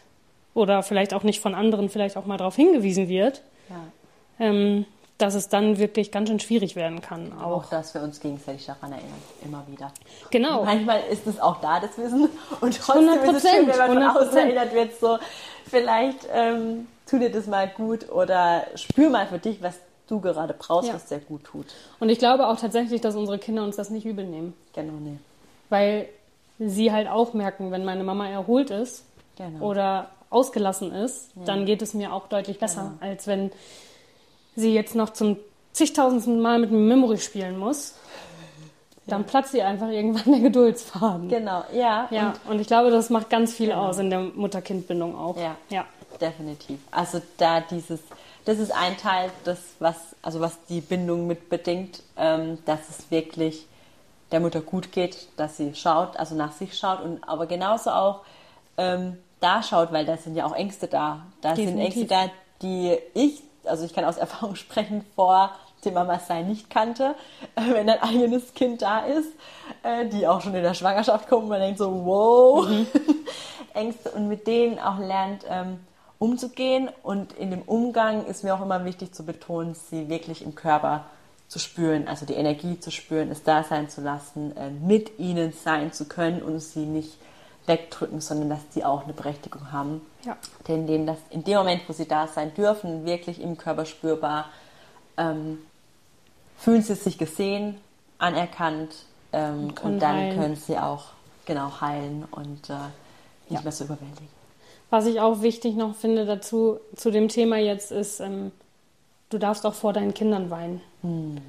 oder vielleicht auch nicht von anderen vielleicht auch mal darauf hingewiesen wird, ähm, dass es dann wirklich ganz schön schwierig werden kann. Auch, auch dass wir uns gegenseitig daran erinnern, immer wieder. Genau. Und manchmal ist es auch da, das Wissen. Und trotzdem 100%, ist es schön, wenn man von außen erinnert wird, so vielleicht ähm, tu dir das mal gut oder spür mal für dich, was du gerade brauchst, ja. was dir gut tut. Und ich glaube auch tatsächlich, dass unsere Kinder uns das nicht übel nehmen. Genau, nee. Weil sie halt auch merken, wenn meine Mama erholt ist genau. oder ausgelassen ist, ja. dann geht es mir auch deutlich besser, genau. als wenn sie jetzt noch zum zigtausendsten Mal mit einem Memory spielen muss, dann platzt sie einfach irgendwann der Geduldsfaden. Genau, ja. ja und, und ich glaube, das macht ganz viel genau. aus in der Mutter-Kind-Bindung auch. Ja, ja, definitiv. Also da dieses, das ist ein Teil, das was, also was die Bindung mit bedingt, ähm, dass es wirklich der Mutter gut geht, dass sie schaut, also nach sich schaut und aber genauso auch ähm, da schaut, weil da sind ja auch Ängste da. Da Definitiv. sind Ängste da, die ich also ich kann aus Erfahrung sprechen, vor dem Mama sein nicht kannte, wenn ein eigenes Kind da ist, äh, die auch schon in der Schwangerschaft kommen, man denkt so, wow, mhm. Ängste und mit denen auch lernt ähm, umzugehen und in dem Umgang ist mir auch immer wichtig zu betonen, sie wirklich im Körper zu spüren, also die Energie zu spüren, es da sein zu lassen, äh, mit ihnen sein zu können und sie nicht wegdrücken, sondern dass die auch eine Berechtigung haben. Ja. Denn denen das in dem Moment, wo sie da sein dürfen, wirklich im Körper spürbar, ähm, fühlen sie sich gesehen, anerkannt ähm, und, und, dann heilen. können sie auch genau heilen und äh, nicht ja. mehr so überwältigen. Was ich auch wichtig noch finde dazu, zu dem Thema jetzt ist, ähm, du darfst auch vor deinen Kindern weinen. Hm.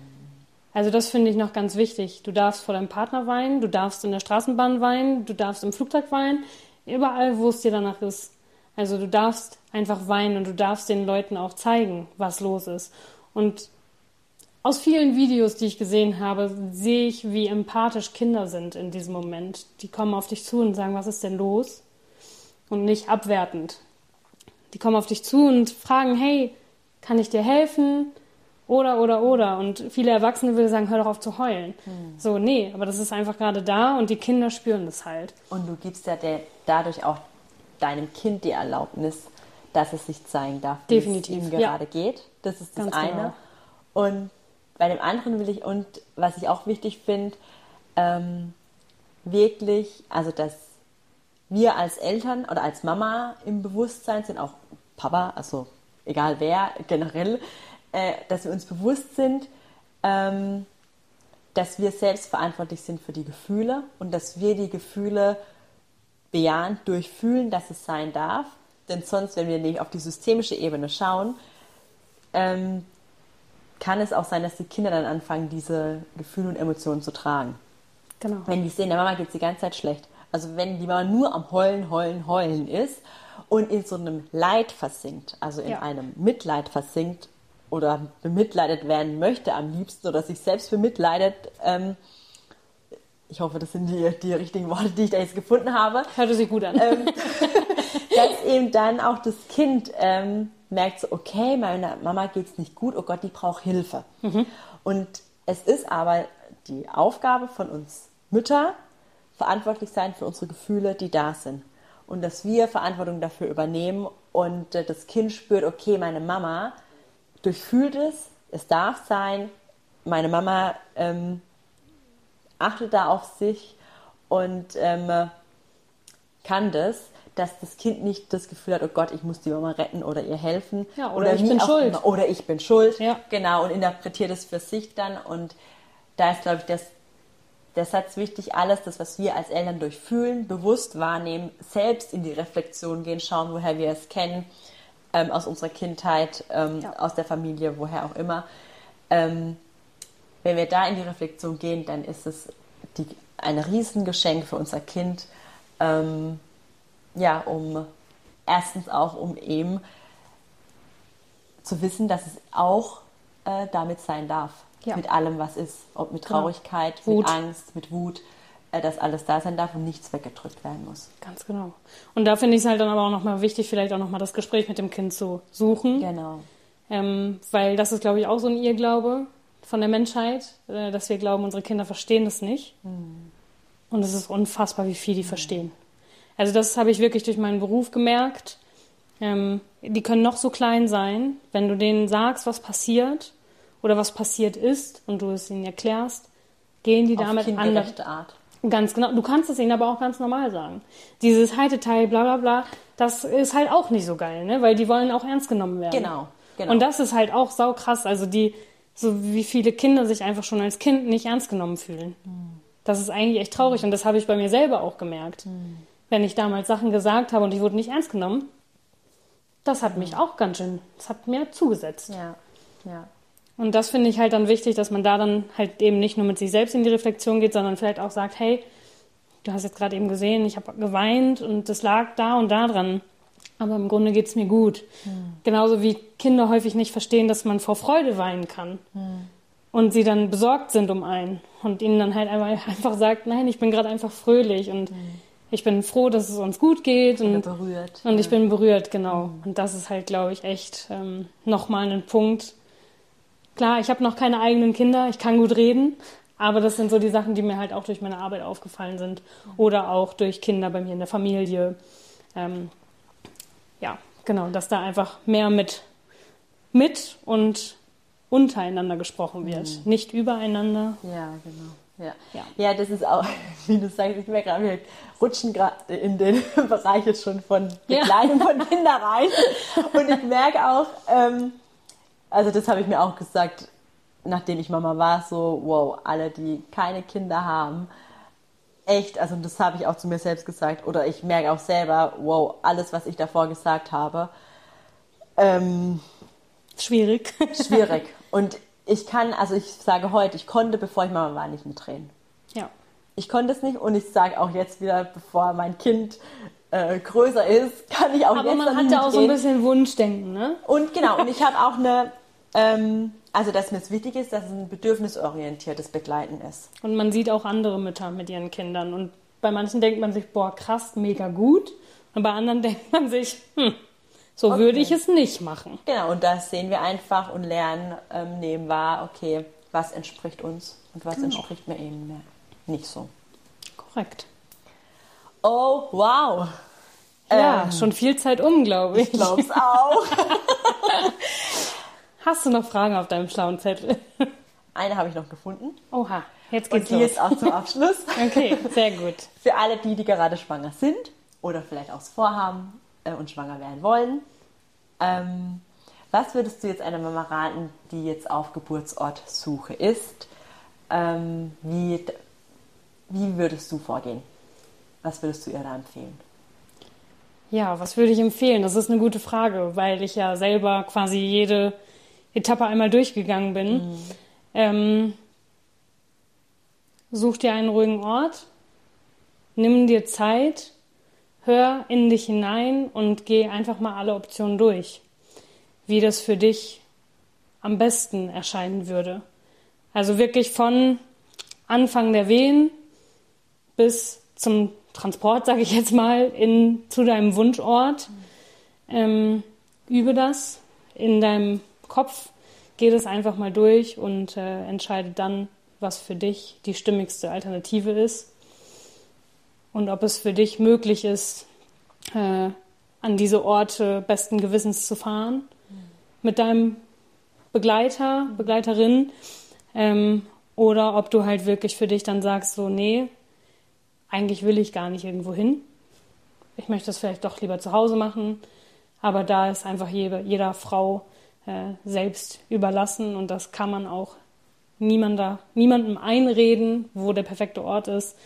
Also das finde ich noch ganz wichtig. Du darfst vor deinem Partner weinen, du darfst in der Straßenbahn weinen, du darfst im Flugzeug weinen, überall, wo es dir danach ist. Also du darfst einfach weinen und du darfst den Leuten auch zeigen, was los ist. Und aus vielen Videos, die ich gesehen habe, sehe ich, wie empathisch Kinder sind in diesem Moment. Die kommen auf dich zu und sagen, was ist denn los? Und nicht abwertend. Die kommen auf dich zu und fragen, hey, kann ich dir helfen? Oder, oder, oder. Und viele Erwachsene würden sagen, hör doch auf zu heulen. Hm. So, nee, aber das ist einfach gerade da und die Kinder spüren das halt. Und du gibst ja der, dadurch auch deinem Kind die Erlaubnis, dass es sich zeigen darf, wie Definitiv. es ihm gerade ja. geht. Das ist das Ganz eine. Genau. Und bei dem anderen will ich, und was ich auch wichtig finde, ähm, wirklich, also dass wir als Eltern oder als Mama im Bewusstsein sind, auch Papa, also egal wer, generell, äh, dass wir uns bewusst sind, ähm, dass wir selbst verantwortlich sind für die Gefühle und dass wir die Gefühle bejahend durchfühlen, dass es sein darf. Denn sonst, wenn wir nicht auf die systemische Ebene schauen, ähm, kann es auch sein, dass die Kinder dann anfangen, diese Gefühle und Emotionen zu tragen. Genau. Wenn die sehen, der Mama geht es die ganze Zeit schlecht. Also wenn die Mama nur am Heulen, Heulen, Heulen ist und in so einem Leid versinkt, also in ja. einem Mitleid versinkt, oder bemitleidet werden möchte am liebsten oder sich selbst bemitleidet. Ähm, ich hoffe, das sind die, die richtigen Worte, die ich da jetzt gefunden habe. Hörte sich gut an. Ähm, dass eben dann auch das Kind ähm, merkt so, okay, meiner Mama geht es nicht gut, oh Gott, die braucht Hilfe. Mhm. Und es ist aber die Aufgabe von uns Mütter, verantwortlich sein für unsere Gefühle, die da sind. Und dass wir Verantwortung dafür übernehmen und äh, das Kind spürt, okay, meine Mama durchfühlt es, es darf sein. Meine Mama ähm, achtet da auf sich und ähm, kann das, dass das Kind nicht das Gefühl hat, oh Gott, ich muss die Mama retten oder ihr helfen. Ja, oder, oder ich bin schuld. Immer, oder ich bin schuld. Ja. Genau, und interpretiert es für sich dann. Und da ist, glaube ich, das, der Satz wichtig, alles das, was wir als Eltern durchfühlen, bewusst wahrnehmen, selbst in die Reflexion gehen, schauen, woher wir es kennen ähm, aus unserer Kindheit, ähm, Ja. aus der Familie, woher auch immer. Ähm, wenn wir da in die Reflexion gehen, dann ist es die, ein Riesengeschenk für unser Kind, ähm, ja, um erstens auch, um eben zu wissen, dass es auch äh, damit sein darf. Ja. Mit allem, was ist. Ob mit Genau. Traurigkeit, Wut. mit Angst, mit Wut, dass alles da sein darf und nichts weggedrückt werden muss. Ganz genau. Und da finde ich es halt dann aber auch nochmal wichtig, vielleicht auch nochmal das Gespräch mit dem Kind zu suchen. Genau. Ähm, weil das ist, glaube ich, auch so ein Irrglaube von der Menschheit, äh, dass wir glauben, unsere Kinder verstehen das nicht. Und es ist unfassbar, wie viel die verstehen. Also das habe ich wirklich durch meinen Beruf gemerkt. Ähm, die können noch so klein sein, wenn du denen sagst, was passiert oder was passiert ist und du es ihnen erklärst, gehen die Auf damit anders. Art. Ganz genau. Du kannst es ihnen aber auch ganz normal sagen. Dieses Heiteteil, bla bla bla, das ist halt auch nicht so geil, ne? Weil die wollen auch ernst genommen werden. Genau. genau. Und das ist halt auch saukrass. Also die, so wie viele Kinder sich einfach schon als Kind nicht ernst genommen fühlen. Das ist eigentlich echt traurig und das habe ich bei mir selber auch gemerkt. Wenn ich damals Sachen gesagt habe und ich wurde nicht ernst genommen, das hat mich auch ganz schön, das hat mir zugesetzt. ja, ja. Und das finde ich halt dann wichtig, dass man da dann halt eben nicht nur mit sich selbst in die Reflexion geht, sondern vielleicht auch sagt, hey, du hast jetzt gerade eben gesehen, ich habe geweint und das lag da und da dran. Aber im Grunde geht es mir gut. Genauso wie Kinder häufig nicht verstehen, dass man vor Freude weinen kann. Und sie dann besorgt sind um einen. Und ihnen dann halt einfach, einfach sagt, nein, ich bin gerade einfach fröhlich und ich bin froh, dass es uns gut geht. Und berührt. und ich bin berührt, genau. Und das ist halt, glaube ich, echt ähm, nochmal ein Punkt. Klar, ich habe noch keine eigenen Kinder, ich kann gut reden, aber das sind so die Sachen, die mir halt auch durch meine Arbeit aufgefallen sind oder auch durch Kinder bei mir in der Familie. Ähm, ja, genau, dass da einfach mehr mit, mit und untereinander gesprochen wird, nicht übereinander. Ja, genau. Ja. Ja. ja, das ist auch, wie du sagst, ich merke gerade, wir rutschen gerade in den Bereich jetzt schon von Ja. Begleitung von Kindern rein. Und ich merke auch, ähm, also das habe ich mir auch gesagt, nachdem ich Mama war, so, wow, alle, die keine Kinder haben, echt, also das habe ich auch zu mir selbst gesagt, oder ich merke auch selber, wow, alles, was ich davor gesagt habe, ähm, Schwierig. schwierig. Und ich kann, also ich sage heute, ich konnte, bevor ich Mama war, nicht mitreden. ja. Ich konnte es nicht und ich sage auch jetzt wieder, bevor mein Kind äh, größer ist, kann ich auch Aber jetzt man noch hat nicht da auch so ein bisschen Wunschdenken, ne? Und genau, und ich habe auch eine, ähm, also dass mir es wichtig ist, dass es ein bedürfnisorientiertes Begleiten ist. Und man sieht auch andere Mütter mit ihren Kindern. Und bei manchen denkt man sich, boah, krass, mega gut. Und bei anderen denkt man sich, hm, so Okay. würde ich es nicht machen. Genau, und das sehen wir einfach und lernen, ähm, nehmen wahr, okay, was entspricht uns und was Genau. entspricht mir eben mehr. nicht so. Korrekt. Oh, wow. Ja, Ähm, schon viel Zeit um, glaube ich. Ich glaub's auch. Hast du noch Fragen auf deinem schlauen Zettel? Eine habe ich noch gefunden. Oha, jetzt Und geht's die los. jetzt auch zum Abschluss. Okay, sehr gut. Für alle die, die gerade schwanger sind oder vielleicht auch Vorhaben äh, und schwanger werden wollen. Ähm, was würdest du jetzt einer Mama raten, die jetzt auf Geburtsortsuche ist? Ähm, wie, wie würdest du vorgehen? Was würdest du ihr da empfehlen? Ja, was würde ich empfehlen? Das ist eine gute Frage, weil ich ja selber quasi jede Etappe einmal durchgegangen bin. Ähm, such dir einen ruhigen Ort, nimm dir Zeit, hör in dich hinein und geh einfach mal alle Optionen durch, wie das für dich am besten erscheinen würde. Also wirklich von Anfang der Wehen bis zum Transport, sage ich jetzt mal, in, zu deinem Wunschort. Ähm, übe das in deinem Kopf, geh das einfach mal durch und äh, entscheide dann, was für dich die stimmigste Alternative ist und ob es für dich möglich ist, äh, an diese Orte besten Gewissens zu fahren mit deinem Begleiter, Begleiterin ähm, oder ob du halt wirklich für dich dann sagst, so, nee, eigentlich will ich gar nicht irgendwo hin. Ich möchte das vielleicht doch lieber zu Hause machen. Aber da ist einfach jede, jeder Frau äh, selbst überlassen und das kann man auch niemander, niemandem einreden, wo der perfekte Ort ist.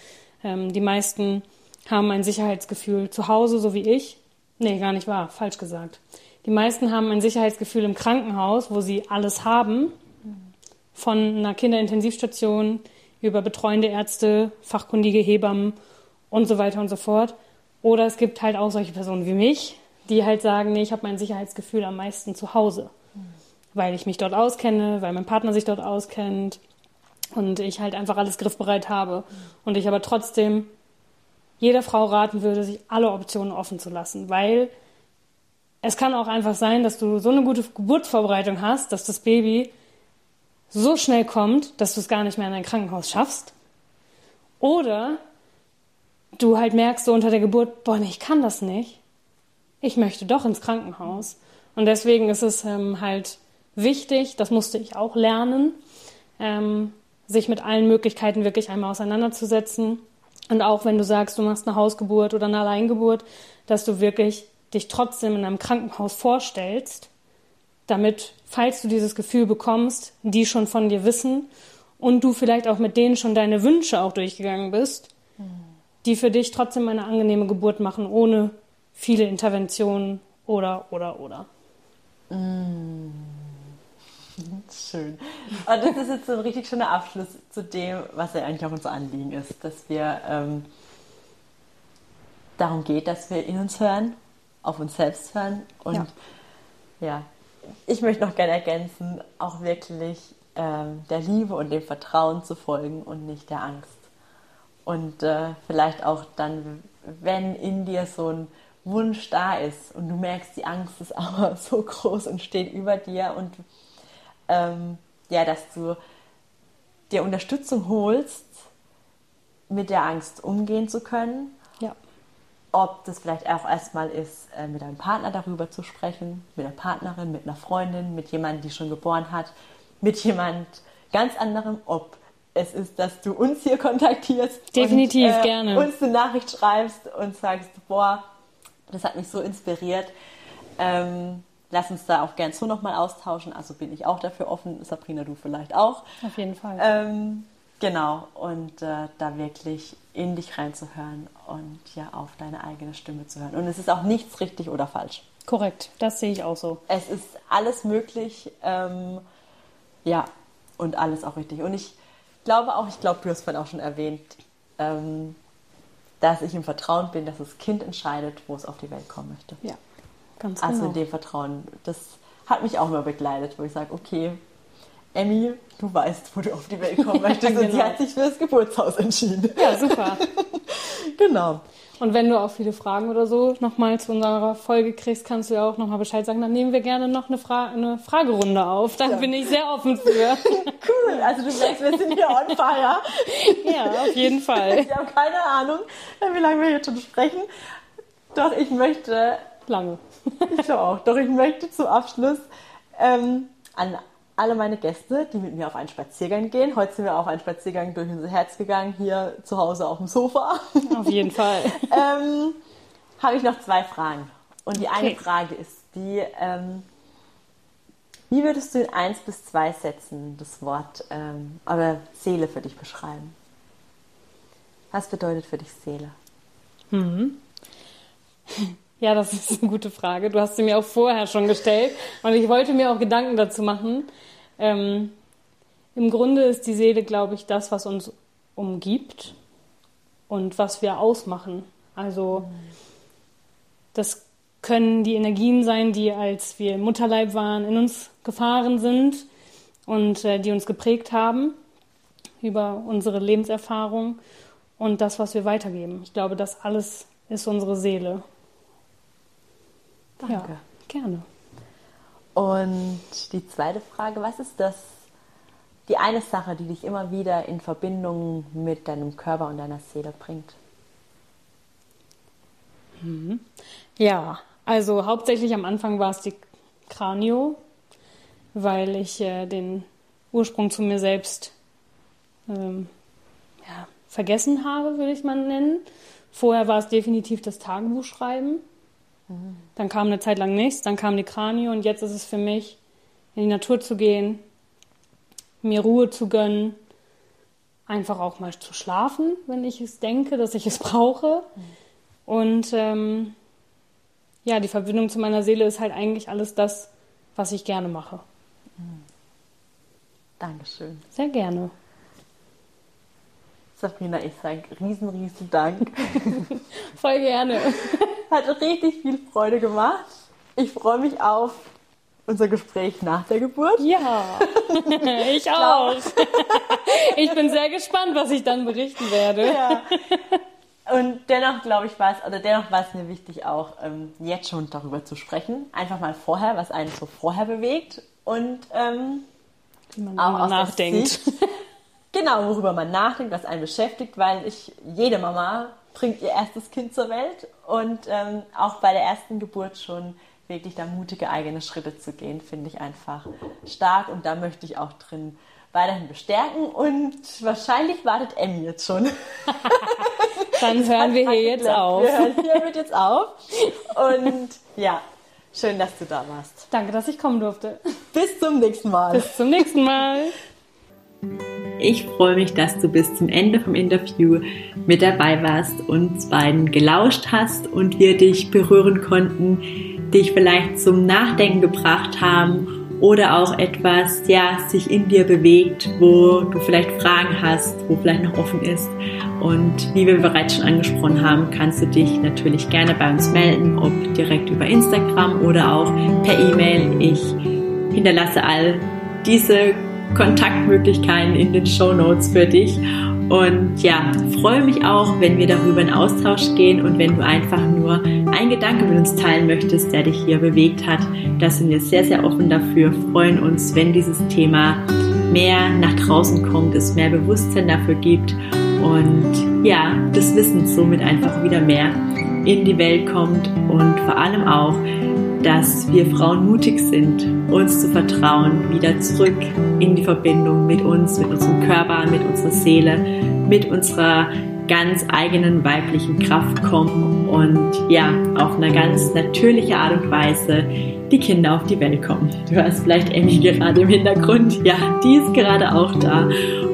Ähm, die meisten haben ein Sicherheitsgefühl zu Hause, so wie ich. Nee, gar nicht wahr, falsch gesagt. Die meisten haben ein Sicherheitsgefühl im Krankenhaus, wo sie alles haben, von einer Kinderintensivstation über betreuende Ärzte, fachkundige Hebammen und so weiter und so fort. Oder es gibt halt auch solche Personen wie mich, die halt sagen, nee, ich habe mein Sicherheitsgefühl am meisten zu Hause, weil ich mich dort auskenne, weil mein Partner sich dort auskennt und ich halt einfach alles griffbereit habe. Und ich aber trotzdem jeder Frau raten würde, sich alle Optionen offen zu lassen, weil es kann auch einfach sein, dass du so eine gute Geburtsvorbereitung hast, dass das Baby so schnell kommt, dass du es gar nicht mehr in ein Krankenhaus schaffst. Oder du halt merkst so unter der Geburt, boah, nee, ich kann das nicht. Ich möchte doch ins Krankenhaus. Und deswegen ist es ähm, halt wichtig, das musste ich auch lernen, ähm, sich mit allen Möglichkeiten wirklich einmal auseinanderzusetzen. Und auch wenn du sagst, du machst eine Hausgeburt oder eine Alleingeburt, dass du wirklich dich trotzdem in einem Krankenhaus vorstellst, damit, falls du dieses Gefühl bekommst, die schon von dir wissen und du vielleicht auch mit denen schon deine Wünsche auch durchgegangen bist, die für dich trotzdem eine angenehme Geburt machen, ohne viele Interventionen oder, oder, oder. Mm. Schön. Und das ist jetzt so ein richtig schöner Abschluss zu dem, was ja eigentlich auch unser Anliegen ist, dass wir ähm, darum geht, dass wir in uns hören, auf uns selbst hören und ja, ja ich möchte noch gerne ergänzen, auch wirklich ähm, der Liebe und dem Vertrauen zu folgen und nicht der Angst. Und äh, vielleicht auch dann, wenn in dir so ein Wunsch da ist und du merkst, die Angst ist aber so groß und steht über dir und ähm, ja, dass du dir Unterstützung holst, mit der Angst umgehen zu können. Ja. Ob das vielleicht auch erstmal ist, äh, mit deinem Partner darüber zu sprechen, mit einer Partnerin, mit einer Freundin, mit jemandem, die schon geboren hat, mit jemand ganz anderem, ob es ist, dass du uns hier kontaktierst. Definitiv, und, äh, gerne. Uns eine Nachricht schreibst und sagst, boah, das hat mich so inspiriert. Ähm, lass uns da auch gern so nochmal austauschen. Also bin ich auch dafür offen. Sabrina, du vielleicht auch. Auf jeden Fall. Ähm, genau. Und äh, da wirklich in dich reinzuhören und ja auf deine eigene Stimme zu hören. Und es ist auch nichts richtig oder falsch. Korrekt, das sehe ich auch so. Es ist alles möglich. Ähm, ja, und alles auch richtig. Und ich glaube auch, ich glaube, du hast vorhin auch schon erwähnt, ähm, dass ich im Vertrauen bin, dass das Kind entscheidet, wo es auf die Welt kommen möchte. Ja, ganz genau. Also genau. in dem Vertrauen, das hat mich auch immer begleitet, wo ich sage, okay, Emmy, du weißt, wo du auf die Welt kommen möchtest. genau. Und sie hat sich für das Geburtshaus entschieden. Ja, super. genau. Und wenn du auch viele Fragen oder so nochmal zu unserer Folge kriegst, kannst du ja auch nochmal Bescheid sagen. Dann nehmen wir gerne noch eine, Fra eine Fragerunde auf. Da ja. bin ich sehr offen für. cool. Also du merkst, wir sind hier on fire. ja, auf jeden Fall. Ich habe keine Ahnung, wie lange wir jetzt schon sprechen. Doch ich möchte... Lange. ich auch. Doch ich möchte zum Abschluss ähm, an alle meine Gäste, die mit mir auf einen Spaziergang gehen. Heute sind wir auf einen Spaziergang durch unser Herz gegangen, hier zu Hause auf dem Sofa. Auf jeden Fall. ähm, Habe ich noch zwei Fragen. Und die okay. eine Frage ist die, ähm, wie würdest du in eins bis zwei Sätzen das Wort ähm, oder Seele für dich beschreiben? Was bedeutet für dich Seele? Mhm. Ja, das ist eine gute Frage. Du hast sie mir auch vorher schon gestellt und ich wollte mir auch Gedanken dazu machen. Ähm, Im Grunde ist die Seele, glaube ich, das, was uns umgibt und was wir ausmachen. Also das können die Energien sein, die als wir im Mutterleib waren, in uns gefahren sind und äh, die uns geprägt haben über unsere Lebenserfahrung und das, was wir weitergeben. Ich glaube, das alles ist unsere Seele. Danke. Ja, gerne. Und die zweite Frage, was ist das, die eine Sache, die dich immer wieder in Verbindung mit deinem Körper und deiner Seele bringt? Mhm. Ja, also hauptsächlich am Anfang war es die Kranio, weil ich äh, den Ursprung zu mir selbst ähm, ja, vergessen habe, würde ich mal nennen. Vorher war es definitiv das Tagebuchschreiben. Dann kam eine Zeit lang nichts, dann kam die Kranio und jetzt ist es für mich, in die Natur zu gehen, mir Ruhe zu gönnen, einfach auch mal zu schlafen, wenn ich es denke, dass ich es brauche. Und ähm, ja, die Verbindung zu meiner Seele ist halt eigentlich alles das, was ich gerne mache. Dankeschön. Sehr gerne. Sabrina, ich sage riesen, riesen Dank. Voll gerne. Hat richtig viel Freude gemacht. Ich freue mich auf unser Gespräch nach der Geburt. Ja, ich auch. Ich bin sehr gespannt, was ich dann berichten werde. Ja. Und dennoch glaube ich, war es, oder dennoch war es mir wichtig, auch ähm, jetzt schon darüber zu sprechen. Einfach mal vorher, was einen so vorher bewegt und ähm, Wie man auch nachdenkt. Sicht, genau, worüber man nachdenkt, was einen beschäftigt, weil ich, jede Mama bringt ihr erstes Kind zur Welt und ähm, auch bei der ersten Geburt schon wirklich da mutige eigene Schritte zu gehen, finde ich einfach stark und da möchte ich auch drin weiterhin bestärken und wahrscheinlich wartet Emmy jetzt schon. Dann hören wir hier jetzt auf. Wir hören hiermit jetzt auf und ja, schön, dass du da warst. Danke, dass ich kommen durfte. Bis zum nächsten Mal. Bis zum nächsten Mal. Ich freue mich, dass du bis zum Ende vom Interview mit dabei warst, uns beiden gelauscht hast und wir dich berühren konnten, dich vielleicht zum Nachdenken gebracht haben oder auch etwas, ja, sich in dir bewegt, wo du vielleicht Fragen hast, wo vielleicht noch offen ist. Und wie wir bereits schon angesprochen haben, kannst du dich natürlich gerne bei uns melden, ob direkt über Instagram oder auch per E-Mail. Ich hinterlasse all diese Kontaktmöglichkeiten in den Show Notes für dich. Und ja, freue mich auch, wenn wir darüber in Austausch gehen und wenn du einfach nur einen Gedanke mit uns teilen möchtest, der dich hier bewegt hat. Da sind wir sehr, sehr offen dafür, freuen uns, wenn dieses Thema mehr nach draußen kommt, es mehr Bewusstsein dafür gibt und ja, das Wissen somit einfach wieder mehr in die Welt kommt und vor allem auch, dass wir Frauen mutig sind, uns zu vertrauen, wieder zurück in die Verbindung mit uns, mit unserem Körper, mit unserer Seele, mit unserer ganz eigenen weiblichen Kraft kommen und ja, auf eine ganz natürliche Art und Weise die Kinder auf die Welt kommen. Du hast vielleicht Emmy gerade im Hintergrund. Ja, die ist gerade auch da.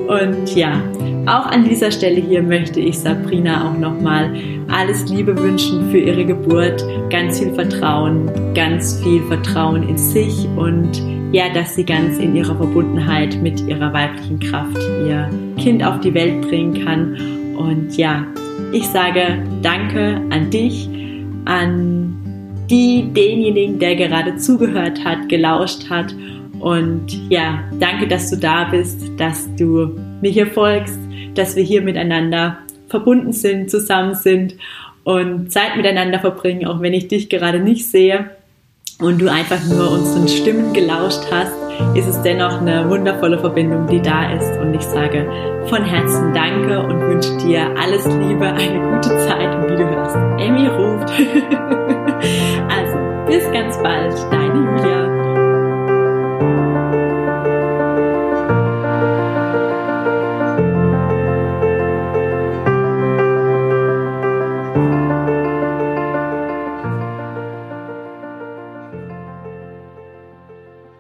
Und ja, auch an dieser Stelle hier möchte ich Sabrina auch nochmal alles Liebe wünschen für ihre Geburt, ganz viel Vertrauen, ganz viel Vertrauen in sich und ja, dass sie ganz in ihrer Verbundenheit mit ihrer weiblichen Kraft ihr Kind auf die Welt bringen kann. Und ja, ich sage Danke an dich, an die, denjenigen, der gerade zugehört hat, gelauscht hat. Und ja, danke, dass du da bist, dass du mir hier folgst, dass wir hier miteinander verbunden sind, zusammen sind und Zeit miteinander verbringen, auch wenn ich dich gerade nicht sehe und du einfach nur unseren Stimmen gelauscht hast, ist es dennoch eine wundervolle Verbindung, die da ist. Und ich sage von Herzen Danke und wünsche dir alles Liebe, eine gute Zeit und wie du hörst, Emmy ruft. also, bis ganz bald, deine Julia.